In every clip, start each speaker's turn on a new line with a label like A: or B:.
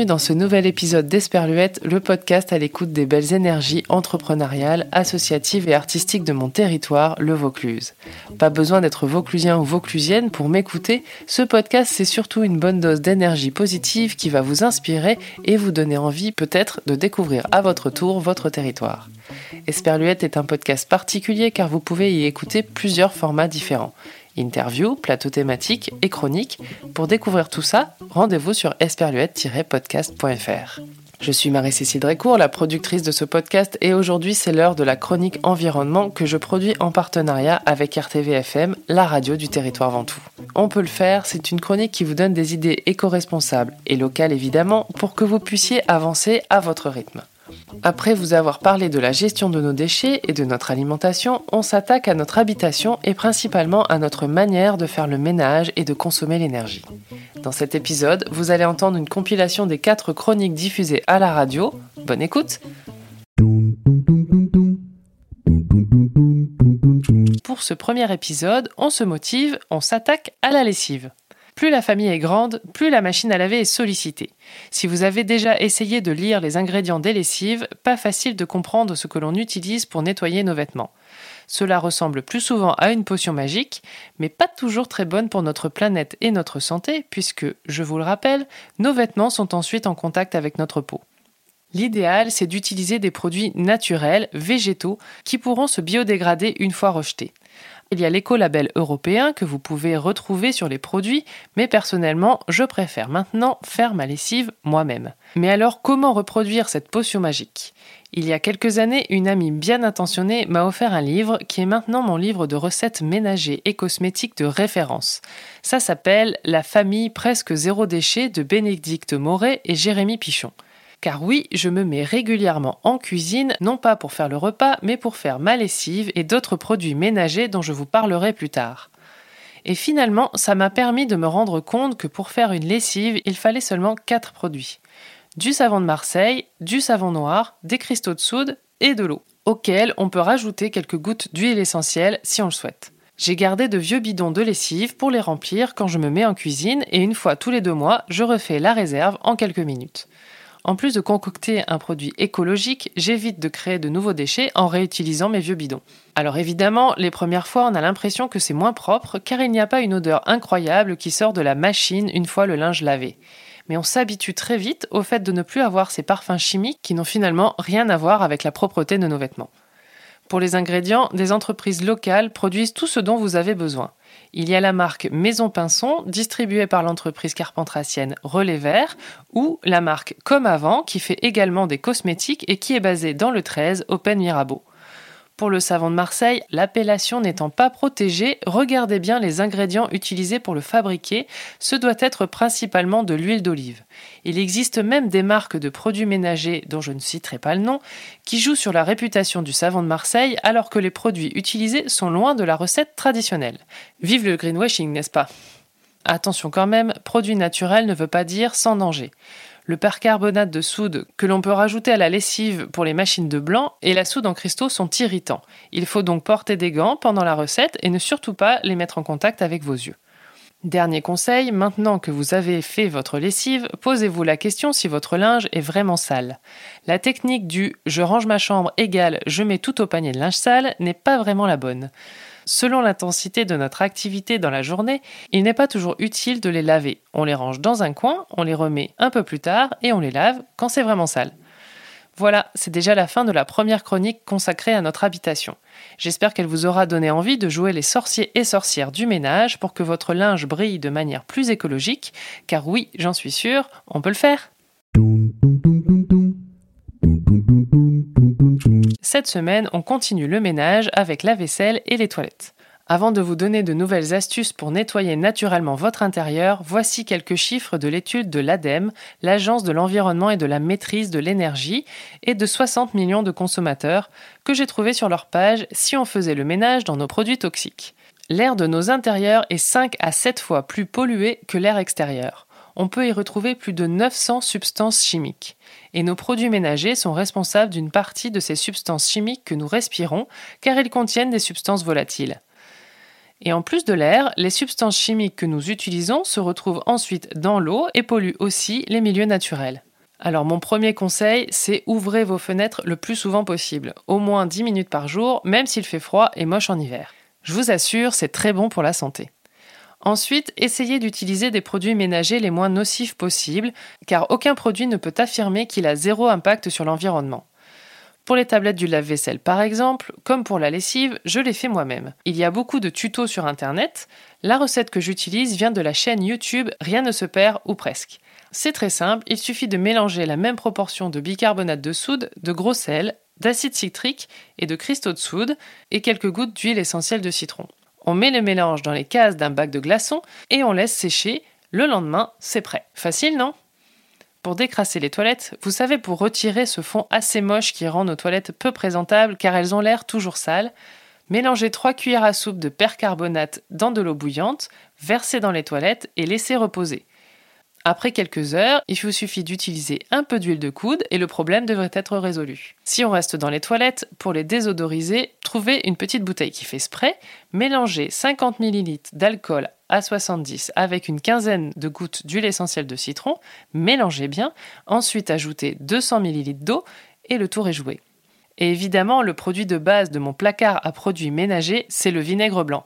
A: Bienvenue dans ce nouvel épisode d'Esperluette, le podcast à l'écoute des belles énergies entrepreneuriales, associatives et artistiques de mon territoire, le Vaucluse. Pas besoin d'être vauclusien ou vauclusienne pour m'écouter, ce podcast c'est surtout une bonne dose d'énergie positive qui va vous inspirer et vous donner envie peut-être de découvrir à votre tour votre territoire. Esperluette est un podcast particulier car vous pouvez y écouter plusieurs formats différents. Interview, plateau thématique et chronique. Pour découvrir tout ça, rendez-vous sur esperluette-podcast.fr. Je suis Marie-Cécile Drécourt, la productrice de ce podcast, et aujourd'hui c'est l'heure de la chronique environnement que je produis en partenariat avec RTVFM, la radio du territoire Ventoux. On peut le faire, c'est une chronique qui vous donne des idées éco-responsables et locales évidemment, pour que vous puissiez avancer à votre rythme. Après vous avoir parlé de la gestion de nos déchets et de notre alimentation, on s'attaque à notre habitation et principalement à notre manière de faire le ménage et de consommer l'énergie. Dans cet épisode, vous allez entendre une compilation des quatre chroniques diffusées à la radio. Bonne écoute Pour ce premier épisode, on se motive, on s'attaque à la lessive. Plus la famille est grande, plus la machine à laver est sollicitée. Si vous avez déjà essayé de lire les ingrédients des lessives, pas facile de comprendre ce que l'on utilise pour nettoyer nos vêtements. Cela ressemble plus souvent à une potion magique, mais pas toujours très bonne pour notre planète et notre santé, puisque, je vous le rappelle, nos vêtements sont ensuite en contact avec notre peau. L'idéal, c'est d'utiliser des produits naturels, végétaux, qui pourront se biodégrader une fois rejetés. Il y a l'écolabel européen que vous pouvez retrouver sur les produits, mais personnellement, je préfère maintenant faire ma lessive moi-même. Mais alors, comment reproduire cette potion magique? Il y a quelques années, une amie bien intentionnée m'a offert un livre qui est maintenant mon livre de recettes ménagers et cosmétiques de référence. Ça s'appelle La famille presque zéro déchet de Bénédicte Moret et Jérémy Pichon. Car oui, je me mets régulièrement en cuisine, non pas pour faire le repas, mais pour faire ma lessive et d'autres produits ménagers dont je vous parlerai plus tard. Et finalement, ça m'a permis de me rendre compte que pour faire une lessive, il fallait seulement 4 produits. Du savon de Marseille, du savon noir, des cristaux de soude et de l'eau, auxquels on peut rajouter quelques gouttes d'huile essentielle si on le souhaite. J'ai gardé de vieux bidons de lessive pour les remplir quand je me mets en cuisine et une fois tous les deux mois, je refais la réserve en quelques minutes. En plus de concocter un produit écologique, j'évite de créer de nouveaux déchets en réutilisant mes vieux bidons. Alors évidemment, les premières fois, on a l'impression que c'est moins propre car il n'y a pas une odeur incroyable qui sort de la machine une fois le linge lavé. Mais on s'habitue très vite au fait de ne plus avoir ces parfums chimiques qui n'ont finalement rien à voir avec la propreté de nos vêtements. Pour les ingrédients, des entreprises locales produisent tout ce dont vous avez besoin. Il y a la marque Maison Pinson, distribuée par l'entreprise carpentracienne Relais Vert, ou la marque Comme Avant, qui fait également des cosmétiques et qui est basée dans le 13, Open Mirabeau. Pour le savon de Marseille, l'appellation n'étant pas protégée, regardez bien les ingrédients utilisés pour le fabriquer. Ce doit être principalement de l'huile d'olive. Il existe même des marques de produits ménagers, dont je ne citerai pas le nom, qui jouent sur la réputation du savon de Marseille alors que les produits utilisés sont loin de la recette traditionnelle. Vive le greenwashing, n'est-ce pas? Attention quand même, produit naturel ne veut pas dire sans danger le percarbonate de soude que l'on peut rajouter à la lessive pour les machines de blanc et la soude en cristaux sont irritants. Il faut donc porter des gants pendant la recette et ne surtout pas les mettre en contact avec vos yeux. Dernier conseil, maintenant que vous avez fait votre lessive, posez-vous la question si votre linge est vraiment sale. La technique du je range ma chambre égale je mets tout au panier de linge sale n'est pas vraiment la bonne. Selon l'intensité de notre activité dans la journée, il n'est pas toujours utile de les laver. On les range dans un coin, on les remet un peu plus tard et on les lave quand c'est vraiment sale. Voilà, c'est déjà la fin de la première chronique consacrée à notre habitation. J'espère qu'elle vous aura donné envie de jouer les sorciers et sorcières du ménage pour que votre linge brille de manière plus écologique, car oui, j'en suis sûre, on peut le faire. Cette semaine, on continue le ménage avec la vaisselle et les toilettes. Avant de vous donner de nouvelles astuces pour nettoyer naturellement votre intérieur, voici quelques chiffres de l'étude de l'ADEME, l'Agence de l'environnement et de la maîtrise de l'énergie, et de 60 millions de consommateurs, que j'ai trouvé sur leur page si on faisait le ménage dans nos produits toxiques. L'air de nos intérieurs est 5 à 7 fois plus pollué que l'air extérieur on peut y retrouver plus de 900 substances chimiques. Et nos produits ménagers sont responsables d'une partie de ces substances chimiques que nous respirons, car ils contiennent des substances volatiles. Et en plus de l'air, les substances chimiques que nous utilisons se retrouvent ensuite dans l'eau et polluent aussi les milieux naturels. Alors mon premier conseil, c'est ouvrez vos fenêtres le plus souvent possible, au moins 10 minutes par jour, même s'il fait froid et moche en hiver. Je vous assure, c'est très bon pour la santé. Ensuite, essayez d'utiliser des produits ménagers les moins nocifs possibles, car aucun produit ne peut affirmer qu'il a zéro impact sur l'environnement. Pour les tablettes du lave-vaisselle par exemple, comme pour la lessive, je les fais moi-même. Il y a beaucoup de tutos sur internet. La recette que j'utilise vient de la chaîne YouTube Rien ne se perd ou presque. C'est très simple, il suffit de mélanger la même proportion de bicarbonate de soude, de gros sel, d'acide citrique et de cristaux de soude et quelques gouttes d'huile essentielle de citron. On met le mélange dans les cases d'un bac de glaçons et on laisse sécher. Le lendemain, c'est prêt. Facile, non? Pour décrasser les toilettes, vous savez, pour retirer ce fond assez moche qui rend nos toilettes peu présentables car elles ont l'air toujours sales, mélangez 3 cuillères à soupe de percarbonate dans de l'eau bouillante, versez dans les toilettes et laissez reposer. Après quelques heures, il vous suffit d'utiliser un peu d'huile de coude et le problème devrait être résolu. Si on reste dans les toilettes, pour les désodoriser, trouvez une petite bouteille qui fait spray, mélangez 50 ml d'alcool à 70 avec une quinzaine de gouttes d'huile essentielle de citron, mélangez bien, ensuite ajoutez 200 ml d'eau et le tour est joué. Et évidemment, le produit de base de mon placard à produits ménagers, c'est le vinaigre blanc.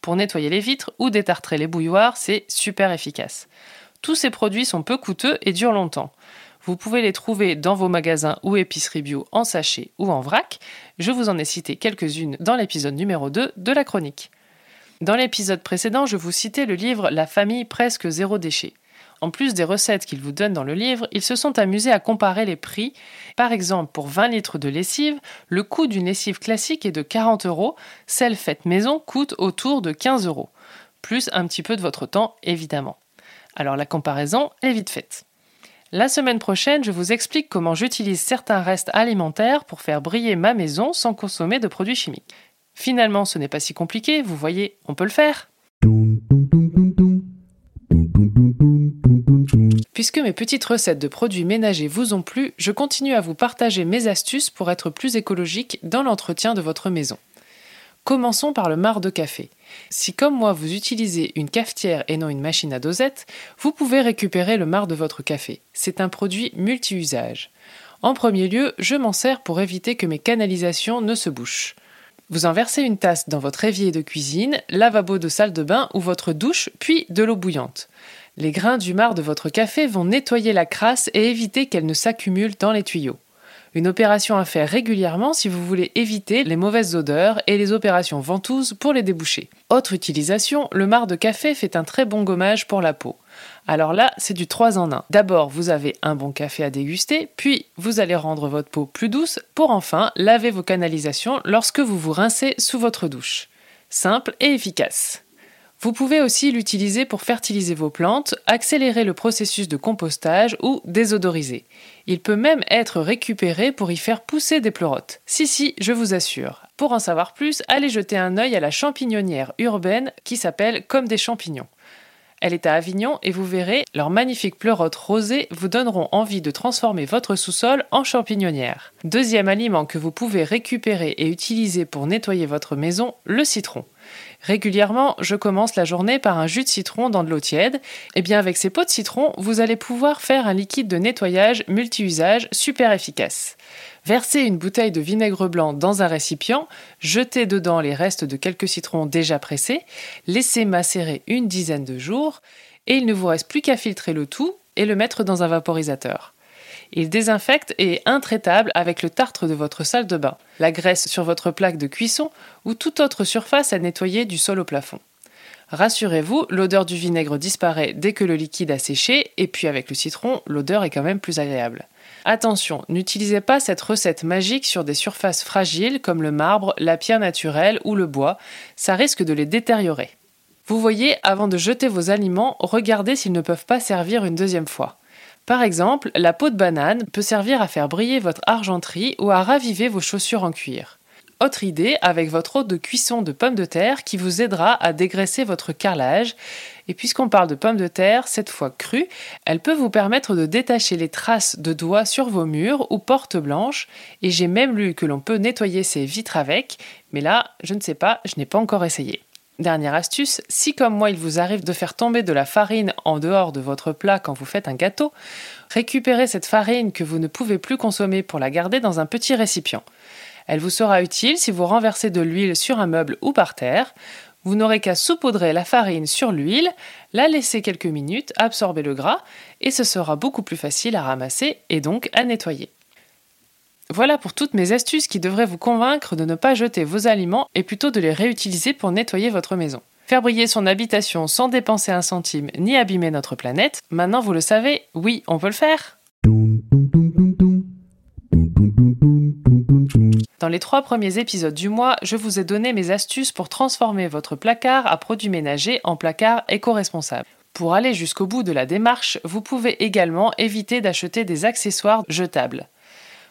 A: Pour nettoyer les vitres ou détartrer les bouilloires, c'est super efficace. Tous ces produits sont peu coûteux et durent longtemps. Vous pouvez les trouver dans vos magasins ou épiceries bio en sachet ou en vrac. Je vous en ai cité quelques-unes dans l'épisode numéro 2 de la chronique. Dans l'épisode précédent, je vous citais le livre La famille presque zéro déchet. En plus des recettes qu'ils vous donnent dans le livre, ils se sont amusés à comparer les prix. Par exemple, pour 20 litres de lessive, le coût d'une lessive classique est de 40 euros, celle faite maison coûte autour de 15 euros. Plus un petit peu de votre temps, évidemment. Alors la comparaison est vite faite. La semaine prochaine, je vous explique comment j'utilise certains restes alimentaires pour faire briller ma maison sans consommer de produits chimiques. Finalement, ce n'est pas si compliqué, vous voyez, on peut le faire. Puisque mes petites recettes de produits ménagers vous ont plu, je continue à vous partager mes astuces pour être plus écologique dans l'entretien de votre maison. Commençons par le marc de café. Si comme moi vous utilisez une cafetière et non une machine à dosette, vous pouvez récupérer le marc de votre café. C'est un produit multi-usage. En premier lieu, je m'en sers pour éviter que mes canalisations ne se bouchent. Vous en versez une tasse dans votre évier de cuisine, lavabo de salle de bain ou votre douche, puis de l'eau bouillante. Les grains du marc de votre café vont nettoyer la crasse et éviter qu'elle ne s'accumule dans les tuyaux. Une opération à faire régulièrement si vous voulez éviter les mauvaises odeurs et les opérations ventouses pour les déboucher. Autre utilisation, le marc de café fait un très bon gommage pour la peau. Alors là, c'est du 3 en 1. D'abord, vous avez un bon café à déguster, puis vous allez rendre votre peau plus douce pour enfin laver vos canalisations lorsque vous vous rincez sous votre douche. Simple et efficace. Vous pouvez aussi l'utiliser pour fertiliser vos plantes, accélérer le processus de compostage ou désodoriser. Il peut même être récupéré pour y faire pousser des pleurotes. Si si, je vous assure. Pour en savoir plus, allez jeter un œil à la champignonnière urbaine qui s'appelle Comme des champignons. Elle est à Avignon et vous verrez, leurs magnifiques pleurotes rosées vous donneront envie de transformer votre sous-sol en champignonnière. Deuxième aliment que vous pouvez récupérer et utiliser pour nettoyer votre maison, le citron. Régulièrement, je commence la journée par un jus de citron dans de l'eau tiède. Et eh bien avec ces pots de citron, vous allez pouvoir faire un liquide de nettoyage multi-usage super efficace. Versez une bouteille de vinaigre blanc dans un récipient, jetez dedans les restes de quelques citrons déjà pressés, laissez macérer une dizaine de jours, et il ne vous reste plus qu'à filtrer le tout et le mettre dans un vaporisateur. Il désinfecte et est intraitable avec le tartre de votre salle de bain, la graisse sur votre plaque de cuisson ou toute autre surface à nettoyer du sol au plafond. Rassurez-vous, l'odeur du vinaigre disparaît dès que le liquide a séché, et puis avec le citron, l'odeur est quand même plus agréable. Attention, n'utilisez pas cette recette magique sur des surfaces fragiles comme le marbre, la pierre naturelle ou le bois, ça risque de les détériorer. Vous voyez, avant de jeter vos aliments, regardez s'ils ne peuvent pas servir une deuxième fois. Par exemple, la peau de banane peut servir à faire briller votre argenterie ou à raviver vos chaussures en cuir. Autre idée avec votre eau de cuisson de pommes de terre qui vous aidera à dégraisser votre carrelage. Et puisqu'on parle de pommes de terre, cette fois crues, elle peut vous permettre de détacher les traces de doigts sur vos murs ou portes blanches. Et j'ai même lu que l'on peut nettoyer ses vitres avec, mais là, je ne sais pas, je n'ai pas encore essayé. Dernière astuce, si comme moi il vous arrive de faire tomber de la farine en dehors de votre plat quand vous faites un gâteau, récupérez cette farine que vous ne pouvez plus consommer pour la garder dans un petit récipient. Elle vous sera utile si vous renversez de l'huile sur un meuble ou par terre. Vous n'aurez qu'à saupoudrer la farine sur l'huile, la laisser quelques minutes, absorber le gras, et ce sera beaucoup plus facile à ramasser et donc à nettoyer. Voilà pour toutes mes astuces qui devraient vous convaincre de ne pas jeter vos aliments et plutôt de les réutiliser pour nettoyer votre maison. Faire briller son habitation sans dépenser un centime ni abîmer notre planète, maintenant vous le savez, oui, on peut le faire. Dans les trois premiers épisodes du mois, je vous ai donné mes astuces pour transformer votre placard à produits ménagers en placard éco-responsable. Pour aller jusqu'au bout de la démarche, vous pouvez également éviter d'acheter des accessoires jetables.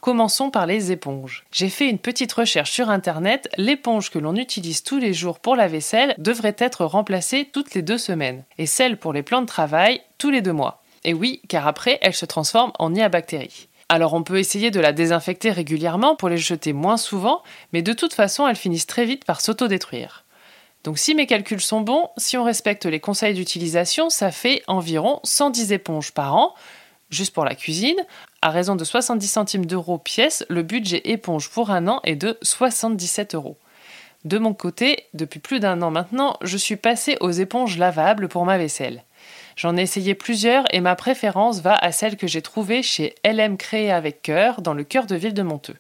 A: Commençons par les éponges. J'ai fait une petite recherche sur internet. L'éponge que l'on utilise tous les jours pour la vaisselle devrait être remplacée toutes les deux semaines, et celle pour les plans de travail tous les deux mois. Et oui, car après, elle se transforme en nid. Alors on peut essayer de la désinfecter régulièrement pour les jeter moins souvent, mais de toute façon elles finissent très vite par s'autodétruire. Donc si mes calculs sont bons, si on respecte les conseils d'utilisation, ça fait environ 110 éponges par an, juste pour la cuisine. À raison de 70 centimes d'euros pièce, le budget éponge pour un an est de 77 euros. De mon côté, depuis plus d'un an maintenant, je suis passé aux éponges lavables pour ma vaisselle. J'en ai essayé plusieurs et ma préférence va à celle que j'ai trouvée chez LM Créé avec cœur dans le cœur de ville de Monteux.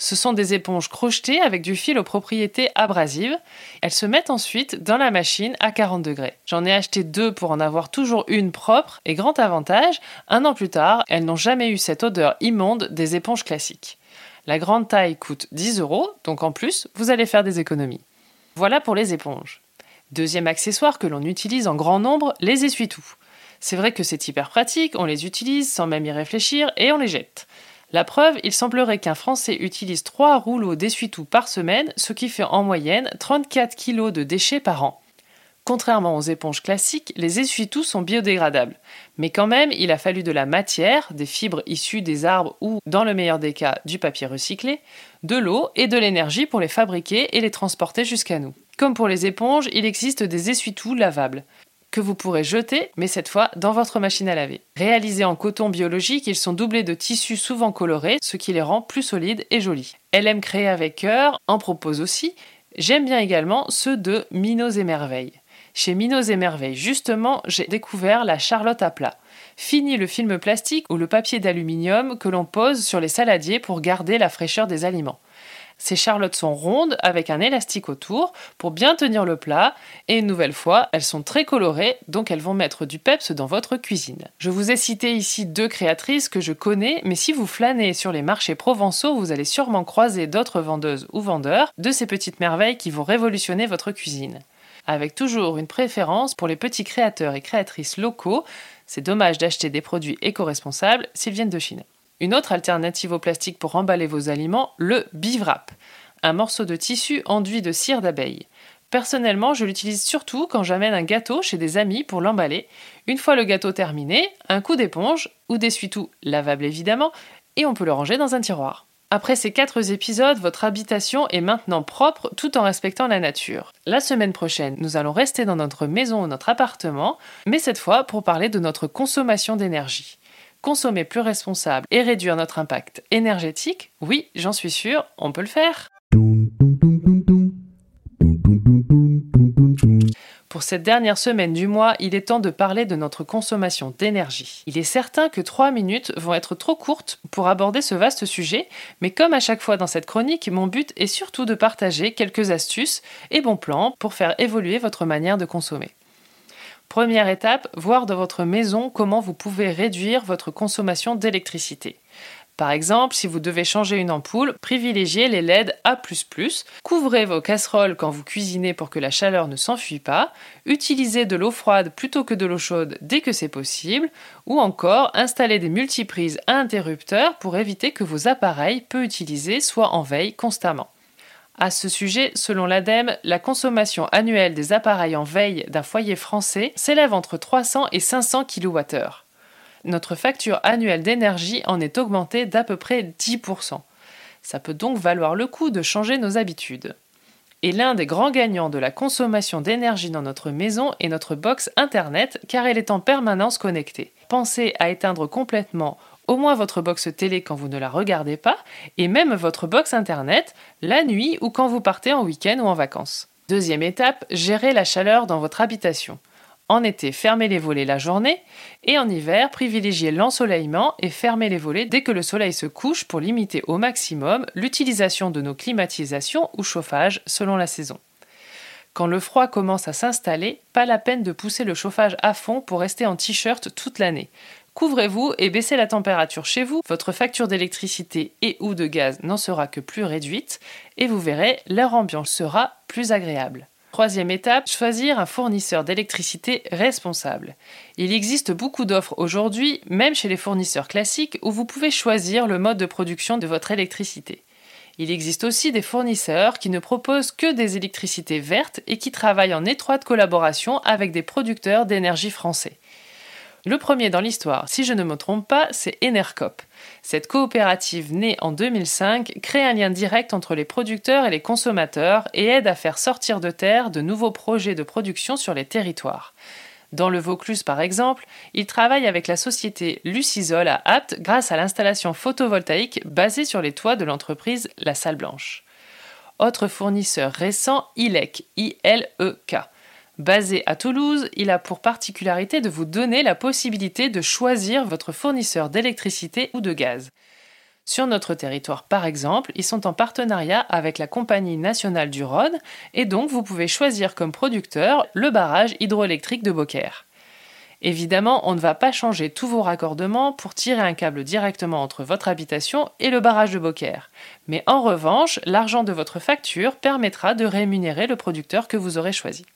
A: Ce sont des éponges crochetées avec du fil aux propriétés abrasives. Elles se mettent ensuite dans la machine à 40 degrés. J'en ai acheté deux pour en avoir toujours une propre et grand avantage, un an plus tard, elles n'ont jamais eu cette odeur immonde des éponges classiques. La grande taille coûte 10 euros, donc en plus, vous allez faire des économies. Voilà pour les éponges. Deuxième accessoire que l'on utilise en grand nombre, les essuie-tout. C'est vrai que c'est hyper pratique, on les utilise sans même y réfléchir et on les jette. La preuve, il semblerait qu'un Français utilise 3 rouleaux d'essuie-tout par semaine, ce qui fait en moyenne 34 kg de déchets par an. Contrairement aux éponges classiques, les essuie-tout sont biodégradables. Mais quand même, il a fallu de la matière, des fibres issues des arbres ou, dans le meilleur des cas, du papier recyclé, de l'eau et de l'énergie pour les fabriquer et les transporter jusqu'à nous. Comme pour les éponges, il existe des essuie-tout lavables que vous pourrez jeter, mais cette fois dans votre machine à laver. Réalisés en coton biologique, ils sont doublés de tissus souvent colorés, ce qui les rend plus solides et jolis. LM Créé avec cœur en propose aussi. J'aime bien également ceux de Minos et Merveilles. Chez Minos et Merveilles, justement, j'ai découvert la charlotte à plat. Fini le film plastique ou le papier d'aluminium que l'on pose sur les saladiers pour garder la fraîcheur des aliments. Ces charlottes sont rondes avec un élastique autour pour bien tenir le plat et une nouvelle fois, elles sont très colorées donc elles vont mettre du peps dans votre cuisine. Je vous ai cité ici deux créatrices que je connais mais si vous flânez sur les marchés provençaux, vous allez sûrement croiser d'autres vendeuses ou vendeurs de ces petites merveilles qui vont révolutionner votre cuisine. Avec toujours une préférence pour les petits créateurs et créatrices locaux, c'est dommage d'acheter des produits éco-responsables s'ils viennent de Chine. Une autre alternative au plastique pour emballer vos aliments, le bivrap, un morceau de tissu enduit de cire d'abeille. Personnellement, je l'utilise surtout quand j'amène un gâteau chez des amis pour l'emballer. Une fois le gâteau terminé, un coup d'éponge, ou d'essuie-tout lavable évidemment, et on peut le ranger dans un tiroir. Après ces quatre épisodes, votre habitation est maintenant propre tout en respectant la nature. La semaine prochaine, nous allons rester dans notre maison ou notre appartement, mais cette fois pour parler de notre consommation d'énergie consommer plus responsable et réduire notre impact énergétique, oui, j'en suis sûr, on peut le faire. Pour cette dernière semaine du mois, il est temps de parler de notre consommation d'énergie. Il est certain que 3 minutes vont être trop courtes pour aborder ce vaste sujet, mais comme à chaque fois dans cette chronique, mon but est surtout de partager quelques astuces et bons plans pour faire évoluer votre manière de consommer. Première étape, voir dans votre maison comment vous pouvez réduire votre consommation d'électricité. Par exemple, si vous devez changer une ampoule, privilégiez les LED A++, couvrez vos casseroles quand vous cuisinez pour que la chaleur ne s'enfuit pas, utilisez de l'eau froide plutôt que de l'eau chaude dès que c'est possible, ou encore installez des multiprises à interrupteurs pour éviter que vos appareils peu utilisés soient en veille constamment. À ce sujet, selon l'ADEME, la consommation annuelle des appareils en veille d'un foyer français s'élève entre 300 et 500 kWh. Notre facture annuelle d'énergie en est augmentée d'à peu près 10%. Ça peut donc valoir le coup de changer nos habitudes. Et l'un des grands gagnants de la consommation d'énergie dans notre maison est notre box Internet car elle est en permanence connectée. Pensez à éteindre complètement au moins votre box télé quand vous ne la regardez pas, et même votre box internet la nuit ou quand vous partez en week-end ou en vacances. Deuxième étape, gérez la chaleur dans votre habitation. En été, fermez les volets la journée et en hiver, privilégiez l'ensoleillement et fermez les volets dès que le soleil se couche pour limiter au maximum l'utilisation de nos climatisations ou chauffage selon la saison. Quand le froid commence à s'installer, pas la peine de pousser le chauffage à fond pour rester en t-shirt toute l'année. Couvrez-vous et baissez la température chez vous, votre facture d'électricité et ou de gaz n'en sera que plus réduite et vous verrez, l'air ambiant sera plus agréable. Troisième étape, choisir un fournisseur d'électricité responsable. Il existe beaucoup d'offres aujourd'hui, même chez les fournisseurs classiques, où vous pouvez choisir le mode de production de votre électricité. Il existe aussi des fournisseurs qui ne proposent que des électricités vertes et qui travaillent en étroite collaboration avec des producteurs d'énergie français. Le premier dans l'histoire, si je ne me trompe pas, c'est Enercop. Cette coopérative née en 2005 crée un lien direct entre les producteurs et les consommateurs et aide à faire sortir de terre de nouveaux projets de production sur les territoires. Dans le Vaucluse, par exemple, il travaille avec la société Lucisol à Apt grâce à l'installation photovoltaïque basée sur les toits de l'entreprise La Salle Blanche. Autre fournisseur récent, ILEC, I-L-E-K. Basé à Toulouse, il a pour particularité de vous donner la possibilité de choisir votre fournisseur d'électricité ou de gaz. Sur notre territoire, par exemple, ils sont en partenariat avec la Compagnie nationale du Rhône et donc vous pouvez choisir comme producteur le barrage hydroélectrique de Beaucaire. Évidemment, on ne va pas changer tous vos raccordements pour tirer un câble directement entre votre habitation et le barrage de Beaucaire. Mais en revanche, l'argent de votre facture permettra de rémunérer le producteur que vous aurez choisi.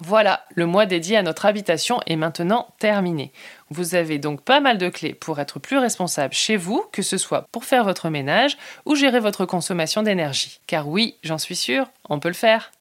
A: Voilà, le mois dédié à notre habitation est maintenant terminé. Vous avez donc pas mal de clés pour être plus responsable chez vous, que ce soit pour faire votre ménage ou gérer votre consommation d'énergie. Car oui, j'en suis sûre, on peut le faire.